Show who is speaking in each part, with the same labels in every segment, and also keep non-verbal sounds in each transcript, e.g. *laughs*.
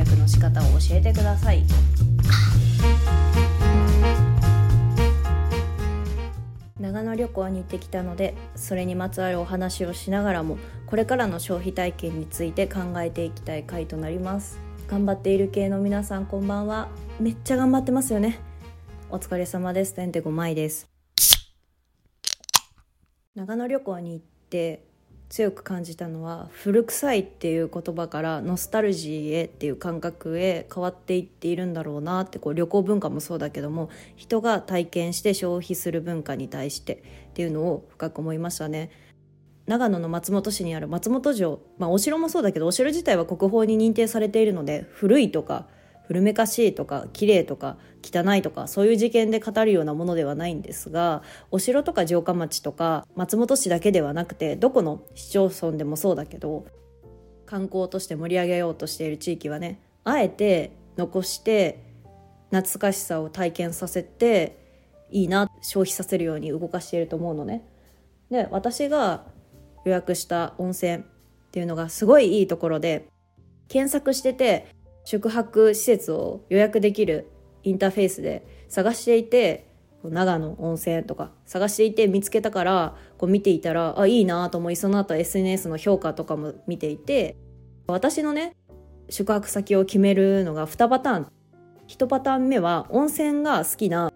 Speaker 1: 略の仕方を教えてください。長野旅行に行ってきたのでそれにまつわるお話をしながらもこれからの消費体験について考えていきたい回となります。頑張っている系の皆さんこんばんは。めっちゃ頑張ってますよね。お疲れ様です。てんてごまいです。長野旅行に行って強く感じたのは古臭いっていう言葉からノスタルジーへっていう感覚へ変わっていっているんだろうなってこう旅行文化もそうだけども人が体験して消費する文化に対してっていうのを深く思いましたね。長野の松本市にある松本城、まあ、お城もそうだけどお城自体は国宝に認定されているので古いとか古めかしいとか綺麗とか汚いとかそういう事件で語るようなものではないんですがお城とか城下町とか松本市だけではなくてどこの市町村でもそうだけど観光として盛り上げようとしている地域はねあえて残して懐かしさを体験させていいな消費させるように動かしていると思うのね。で私が予約した温泉っていうのがすごいいいところで検索してて宿泊施設を予約できるインターフェースで探していて長野温泉とか探していて見つけたからこう見ていたらあいいなと思いその後 SNS の評価とかも見ていて私のね宿泊先を決めるのが2パターン。1パターン目は温泉が好きな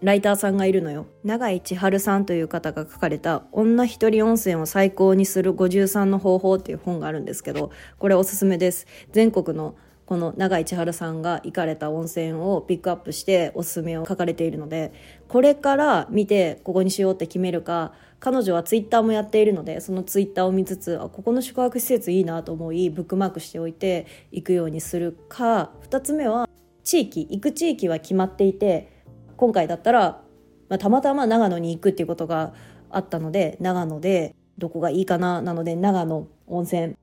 Speaker 1: ライターさんがいるのよ。永井千春さんという方が書かれた「女一人温泉を最高にする53の方法」っていう本があるんですけどこれおすすめです。全国のこの永井千春さんが行かれた温泉をピックアップしておすすめを書かれているのでこれから見てここにしようって決めるか彼女はツイッターもやっているのでそのツイッターを見つつあここの宿泊施設いいなと思いブックマークしておいて行くようにするか。2つ目は地域行く地域は決まっていて今回だったら、まあ、たまたま長野に行くっていうことがあったので長野でどこがいいかななので長野温泉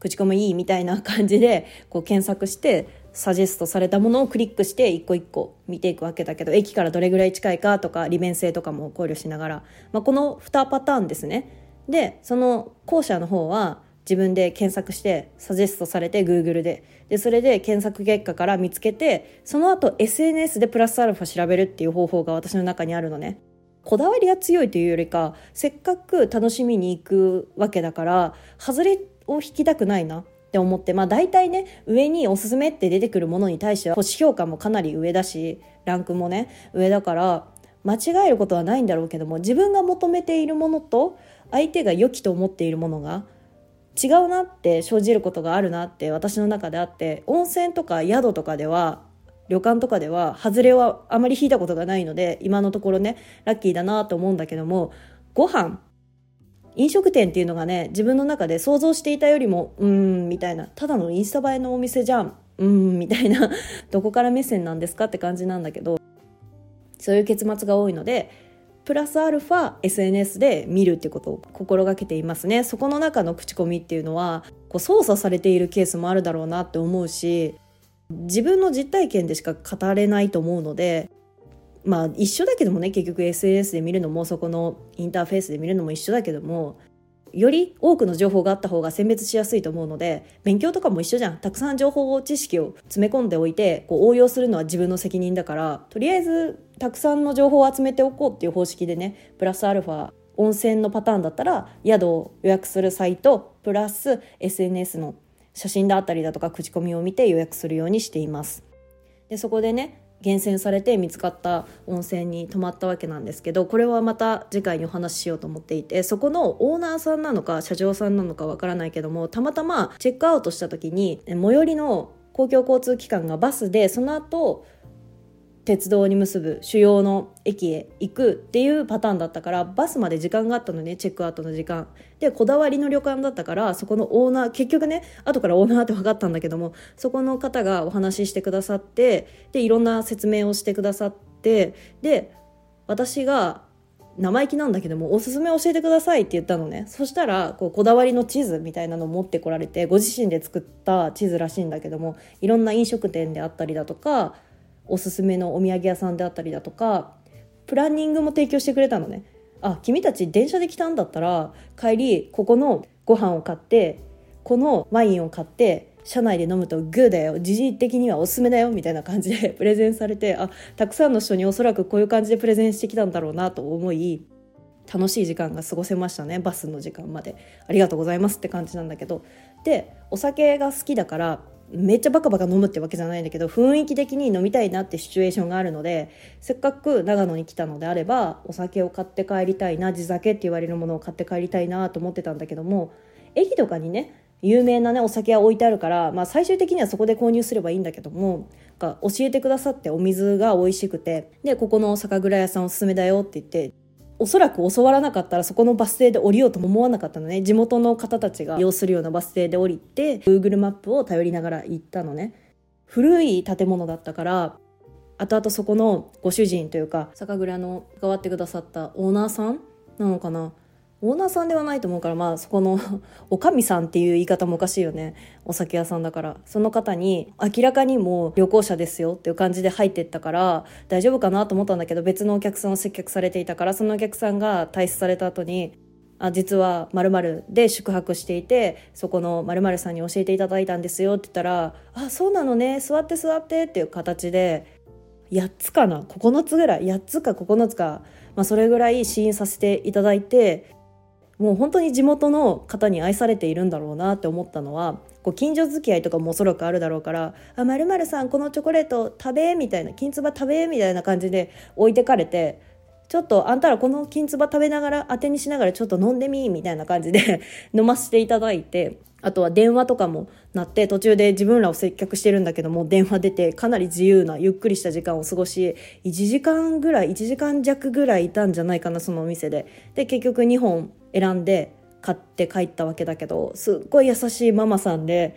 Speaker 1: 口コミいいみたいな感じでこう検索してサジェストされたものをクリックして一個一個見ていくわけだけど駅からどれぐらい近いかとか利便性とかも考慮しながら、まあ、この2パターンですね。でその後者の方は自分で検索してサジェストされて Google で。でそれで検索結果から見つけてその後 SNS でプラスアルファ調べるっていう方法が私の中にあるのね。こだわりが強いというよりかせっかく楽しみに行くわけだから外れを引きたくないなって思って、まあ大体ね、上におすすめって出てくるものに対しては星評価もかなり上だし、ランクもね、上だから、間違えることはないんだろうけども、自分が求めているものと、相手が良きと思っているものが、違うなって生じることがあるなって私の中であって、温泉とか宿とかでは、旅館とかでは、外れはあまり引いたことがないので、今のところね、ラッキーだなと思うんだけども、ご飯飲食店っていうのがね自分の中で想像していたよりもうーんみたいな。ただのインスタ映えのお店じゃん。うーんみたいな。*laughs* どこから目線なんですかって感じなんだけど。そういう結末が多いのでプラスアルファ SNS で見るってことを心がけていますね。そこの中の口コミっていうのはこう操作されているケースもあるだろうなって思うし自分の実体験でしか語れないと思うのでまあ一緒だけどもね結局 SNS で見るのもそこのインターフェースで見るのも一緒だけどもより多くの情報があった方が選別しやすいと思うので勉強とかも一緒じゃん。たくさん情報を知識を詰め込んでおいてこう応用するのは自分の責任だからとりあえずたくさんの情報を集めておこうっていう方式でねプラスアルファ温泉のパターンだったら宿を予約するサイトプラス SNS の写真だったりだとか口コミを見て予約するようにしています。でそこでね厳選されて見つかった温泉に泊まったわけなんですけどこれはまた次回にお話ししようと思っていてそこのオーナーさんなのか社長さんなのかわからないけどもたまたまチェックアウトした時に最寄りの公共交通機関がバスでその後鉄道に結ぶ主要の駅へ行くっていうパターンだったからバスまで時間があったのねチェックアウトの時間。でこだわりの旅館だったからそこのオーナー結局ね後からオーナーって分かったんだけどもそこの方がお話ししてくださってでいろんな説明をしてくださってで私が生意気なんだけどもおすすめ教えてくださいって言ったのね。そしたらこうこだわりの地図みたいなのを持ってこられてご自身で作った地図らしいんだけどもいろんな飲食店であったりだとかおすすめのお土産屋さんであったりだとかプランニングも提供してくれたのね。あ君たち電車で来たんだったら帰りここのご飯を買ってこのワインを買って社内で飲むとグーだよ。時事的にはおすすめだよ。みたいな感じで *laughs* プレゼンされてあたくさんの人におそらくこういう感じでプレゼンしてきたんだろうなと思い楽しい時間が過ごせましたね。バスの時間まで。ありがとうございますって感じなんだけど。でお酒が好きだからめっちゃバカバカ飲むってわけじゃないんだけど雰囲気的に飲みたいなってシチュエーションがあるのでせっかく長野に来たのであればお酒を買って帰りたいな地酒って言われるものを買って帰りたいなと思ってたんだけども駅とかにね有名なねお酒は置いてあるから、まあ、最終的にはそこで購入すればいいんだけども教えてくださってお水が美味しくてでここの酒蔵屋さんおすすめだよって言っておそらく教わらなかったらそこのバス停で降りようとも思わなかったのね。地元の方たちが要するようなバス停で降りて Google マップを頼りながら行ったのね。古い建物だったから後々そこのご主人というか酒蔵の関わってくださったオーナーさんなのかな？オーナーさんではないと思うからまあそこの *laughs* おかみさんっていう言い方もおかしいよね。お酒屋さんだから。その方に明らかにもう旅行者ですよっていう感じで入ってったから大丈夫かなと思ったんだけど別のお客さんを接客されていたからそのお客さんが退出された後にあ実は〇〇で宿泊していてそこの〇〇さんに教えていただいたんですよって言ったら「あそうなのね。座って座って」っていう形で8つかな？9つぐらい？8つか9つか、まあ、それぐらい試飲させていただいてもう本当に地元の方に愛されているんだろうなって思ったのはこう近所付き合いとかもおそらくあるだろうから「あまるさんこのチョコレート食べ」みたいな「金つば食べ」みたいな感じで置いてかれてちょっとあんたらこの金つば食べながら当てにしながらちょっと飲んでみみたいな感じで *laughs* 飲ませていただいてあとは電話とかも鳴って途中で自分らを接客してるんだけども電話出てかなり自由なゆっくりした時間を過ごし1時間ぐらい1時間弱ぐらいいたんじゃないかなそのお店で。で結局2本選んで買って帰ったわけだけどすっごい優しいママさんで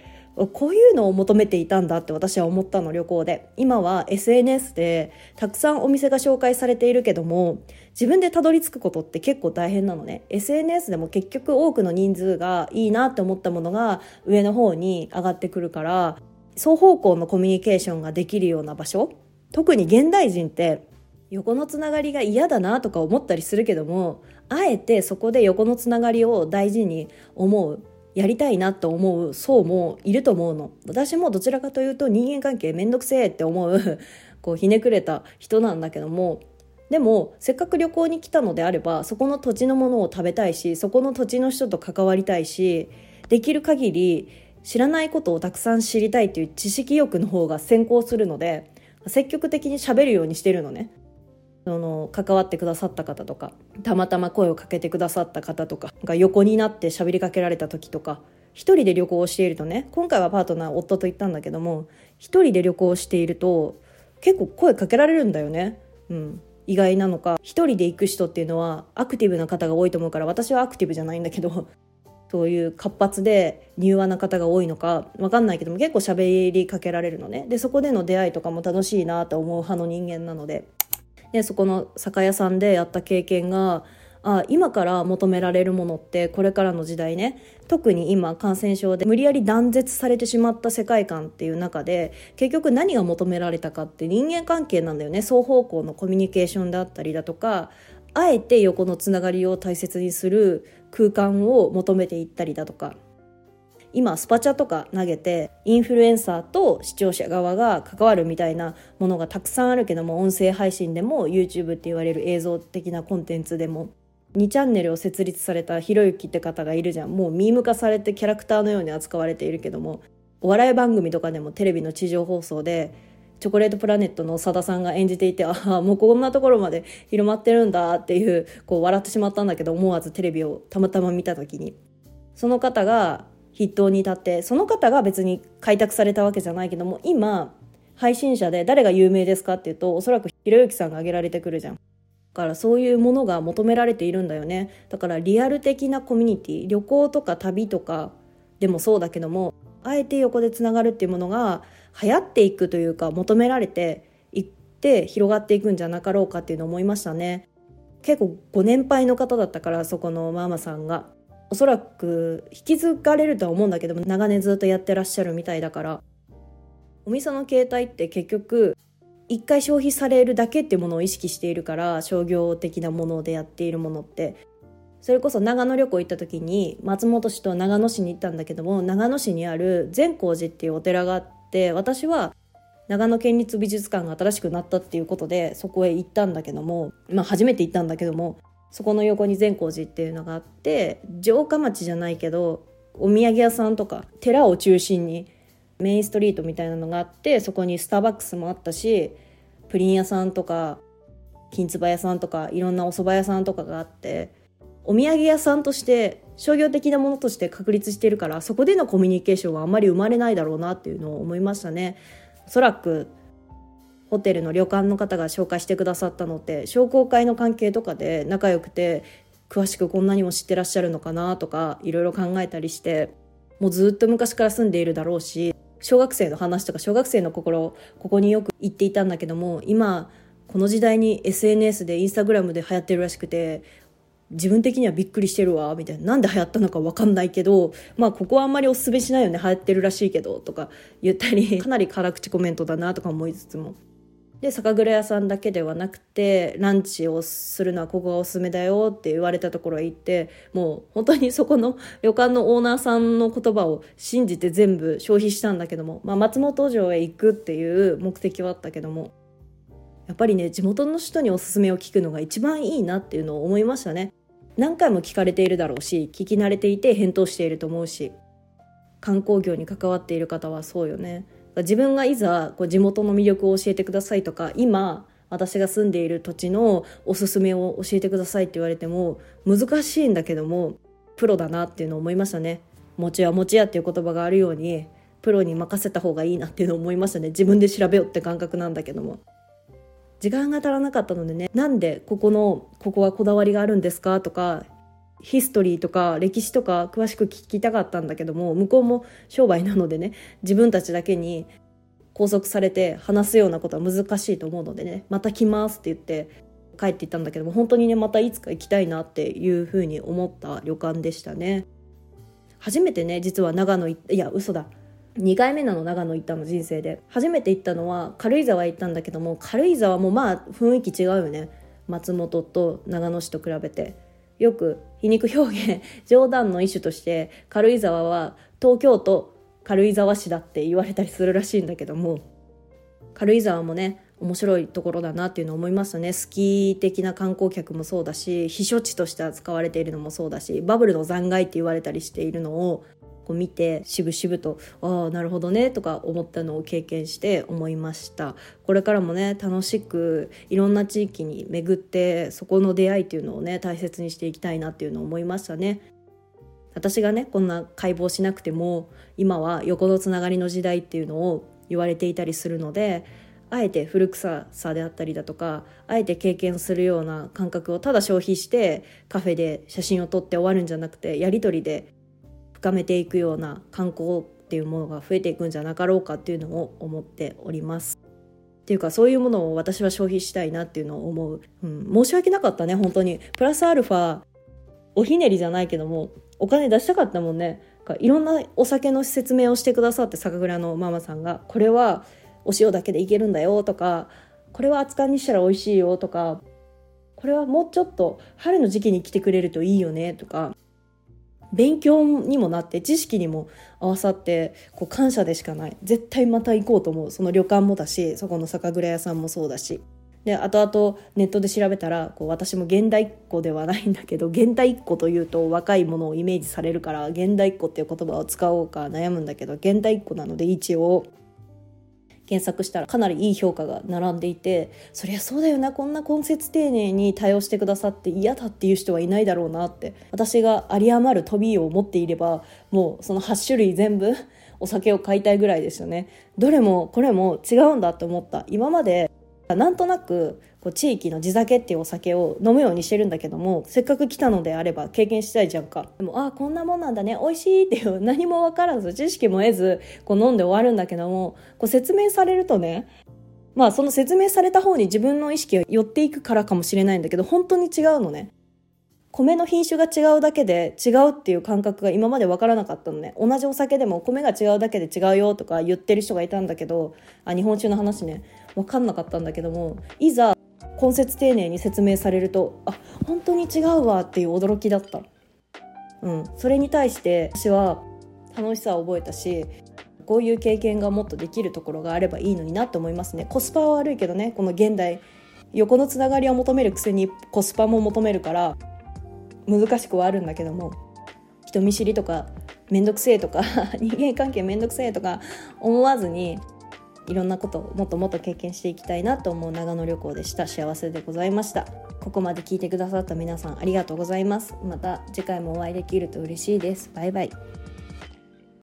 Speaker 1: こういうのを求めていたんだって私は思ったの旅行で。今は SNS でたくさんお店が紹介されているけども自分でたどり着くことって結構大変なのね。SNS でも結局多くの人数がいいなって思ったものが上の方に上がってくるから双方向のコミュニケーションができるような場所。特に現代人って横のつながりが嫌だなとか思ったりするけどもあえてそこで横のつながりを大事に思う。やりたいなと思う層もいると思うの。私もどちらかというと人間関係めんどくせえって思う *laughs* こうひねくれた人なんだけども。でもせっかく旅行に来たのであればそこの土地のものを食べたいしそこの土地の人と関わりたいしできる限り知らないことをたくさん知りたいという知識欲の方が先行するので積極的に喋るようにしてるのね。その関わってくださった方とかたまたま声をかけてくださった方とかが横になって喋りかけられた時とか一人で旅行をしているとね今回はパートナー夫と行ったんだけども一人で旅行していると結構声かけられるんだよね。うん、意外なのか一人で行く人っていうのはアクティブな方が多いと思うから私はアクティブじゃないんだけどそういう活発で柔和な方が多いのか分かんないけども結構喋りかけられるのねでそこでの出会いとかも楽しいなと思う派の人間なのででそこの酒屋さんでやった経験があ今から求められるものってこれからの時代ね特に今感染症で無理やり断絶されてしまった世界観っていう中で結局何が求められたかって人間関係なんだよね。双方向のコミュニケーションだったりだとかあえて横のつながりを大切にする空間を求めていったりだとか。今スパチャとか投げてインフルエンサーと視聴者側が関わるみたいなものがたくさんあるけども音声配信でも YouTube って言われる映像的なコンテンツでも2チャンネルを設立されたひろゆきって方がいるじゃん。もうミーム化されてキャラクターのように扱われているけどもお笑い番組とかでもテレビの地上放送でチョコレートプラネットのさださんが演じていてああもうこんなところまで広まってるんだっていうこう笑ってしまったんだけど思わずテレビをたまたま見た時に。その方が筆頭に立ってその方が別に開拓されたわけじゃないけども今配信者で誰が有名ですかっていうとおそらくひろゆきさんが挙げられてくるじゃん。だからそういうものが求められているんだよね。だからリアル的なコミュニティ旅行とか旅とかでもそうだけどもあえて横でつながるっていうものが流行っていくというか求められていって広がっていくんじゃなかろうかっていうのを思いましたね。結構ご年配の方だったからそこのママさんが。おそらく引き継がれるとは思うんだけども長年ずっとやってらっしゃるみたいだから。お店の携帯って結局一回消費されるだけっていうものを意識しているから商業的なものでやっているものって。それこそ長野旅行行った時に松本市と長野市に行ったんだけども長野市にある善光寺っていうお寺があって私は長野県立美術館が新しくなったっていうことでそこへ行ったんだけども、まあ、初めて行ったんだけどもそこの横に善光寺っていうのがあって城下町じゃないけどお土産屋さんとか寺を中心にメインストリートみたいなのがあってそこにスターバックスもあったしプリン屋さんとか金つば屋さんとかいろんなお蕎麦屋さんとかがあってお土産屋さんとして商業的なものとして確立してるからそこでのコミュニケーションはあんまり生まれないだろうなっていうのを思いましたね。おそらくホテルの旅館の方が紹介してくださったのって商工会の関係とかで仲良くて詳しくこんなにも知ってらっしゃるのかなとかいろいろ考えたりしてもうずっと昔から住んでいるだろうし小学生の話とか小学生の心ここによく言っていたんだけども今この時代に SNS でインスタグラムで流行ってるらしくて自分的にはびっくりしてるわみたいな。なんで流行ったのか分かんないけどまあここはあんまりおすすめしないよね流行ってるらしいけどとか言ったりかなり辛口コメントだなとか思いつつも。で酒蔵屋さんだけではなくてランチをするのはここがおすすめだよって言われたところへ行ってもう本当にそこの旅館のオーナーさんの言葉を信じて全部消費したんだけども、まあ、松本城へ行くっていう目的はあったけどもやっぱりね地元の人におすすめを聞くのが一番いいなっていうのを思いましたね。何回も聞かれているだろうし聞き慣れていて返答していると思うし観光業に関わっている方はそうよね。自分がいざこう地元の魅力を教えてくださいとか今私が住んでいる土地のおすすめを教えてくださいって言われても難しいんだけどもプロだなっていうのを思いましたね。餅は餅屋っていう言葉があるようにプロに任せた方がいいなっていうのを思いましたね。自分で調べようって感覚なんだけども。時間が足らなかったのでねなんでここのここはこだわりがあるんですかとかヒストリーとか歴史とか詳しく聞きたかったんだけども向こうも商売なのでね自分たちだけに拘束されて話すようなことは難しいと思うのでねまた来ますって言って帰っていったんだけども本当にねまたいつか行きたいなっていうふうに思った旅館でしたね。初めてね実は長野いや嘘だ。2回目なの長野行ったの人生で。初めて行ったのは軽井沢行ったんだけども軽井沢もまあ雰囲気違うよね。松本と長野市と比べて。よく皮肉表現冗談の一種として軽井沢は東京都軽井沢市だって言われたりするらしいんだけども軽井沢もね面白いところだなっていうのを思いましたね。スキー的な観光客もそうだし避暑地として扱われているのもそうだしバブルの残骸って言われたりしているのをこう見て渋々とああなるほどねとか思ったのを経験して思いました。これからもね楽しくいろんな地域に巡ってそこの出会いっていうのをね大切にしていきたいなっていうのを思いましたね。私がねこんな解剖しなくても今は横のつながりの時代っていうのを言われていたりするのであえて古臭さであったりだとかあえて経験するような感覚をただ消費してカフェで写真を撮って終わるんじゃなくてやり取りで深めていくような観光っていうものが増えていくんじゃなかろうかっていうのを思っております。っていうかそういうものを私は消費したいなっていうのを思う、うん、申し訳なかったね本当に。プラスアルファおひねりじゃないけどもお金出したかったもんね。いろんなお酒の説明をしてくださって酒蔵のママさんがこれはお塩だけでいけるんだよとかこれは熱燗にしたら美味しいよとかこれはもうちょっと春の時期に来てくれるといいよねとか勉強にもなって知識にも合わさってこう感謝でしかない。絶対また行こうと思う。その旅館もだしそこの酒蔵屋さんもそうだし。で後々ネットで調べたらこう私も現代っ子ではないんだけど現代っ子というと若いものをイメージされるから現代っ子っていう言葉を使おうか悩むんだけど現代っ子なので一応検索したらかなりいい評価が並んでいてそりゃそうだよなこんな根節丁寧に対応してくださって嫌だっていう人はいないだろうなって。私が有り余るトビーを持っていればもうその8種類全部お酒を買いたいぐらいですよね。どれもこれも違うんだって思った。今までなんとなくこう地域の地酒っていうお酒を飲むようにしてるんだけどもせっかく来たのであれば経験したいじゃんか。でもああこんなもんなんだね。美味しいっていう何も分からず知識も得ずこう飲んで終わるんだけどもこう説明されるとねまあその説明された方に自分の意識が寄っていくからかもしれないんだけど本当に違うのね。米の品種が違うだけで違うっていう感覚が今まで分からなかったのね。同じお酒でも米が違うだけで違うよとか言ってる人がいたんだけどあ日本酒の話ね分かんなかったんだけどもいざ根節丁寧に説明されるとあ本当に違うわっていう驚きだった、うん、それに対して私は楽しさを覚えたしこういう経験がもっとできるところがあればいいのになって思いますね。コスパは悪いけどねこの現代横のつながりを求めるくせにコスパも求めるから難しくはあるんだけども人見知りとか面倒くせえとか *laughs* 人間関係面倒くせえとか思わずにいろんなことをもっともっと経験していきたいなと思う長野旅行でした。幸せでございました。ここまで聞いてくださった皆さんありがとうございます。また次回もお会いできると嬉しいです。バイバイ。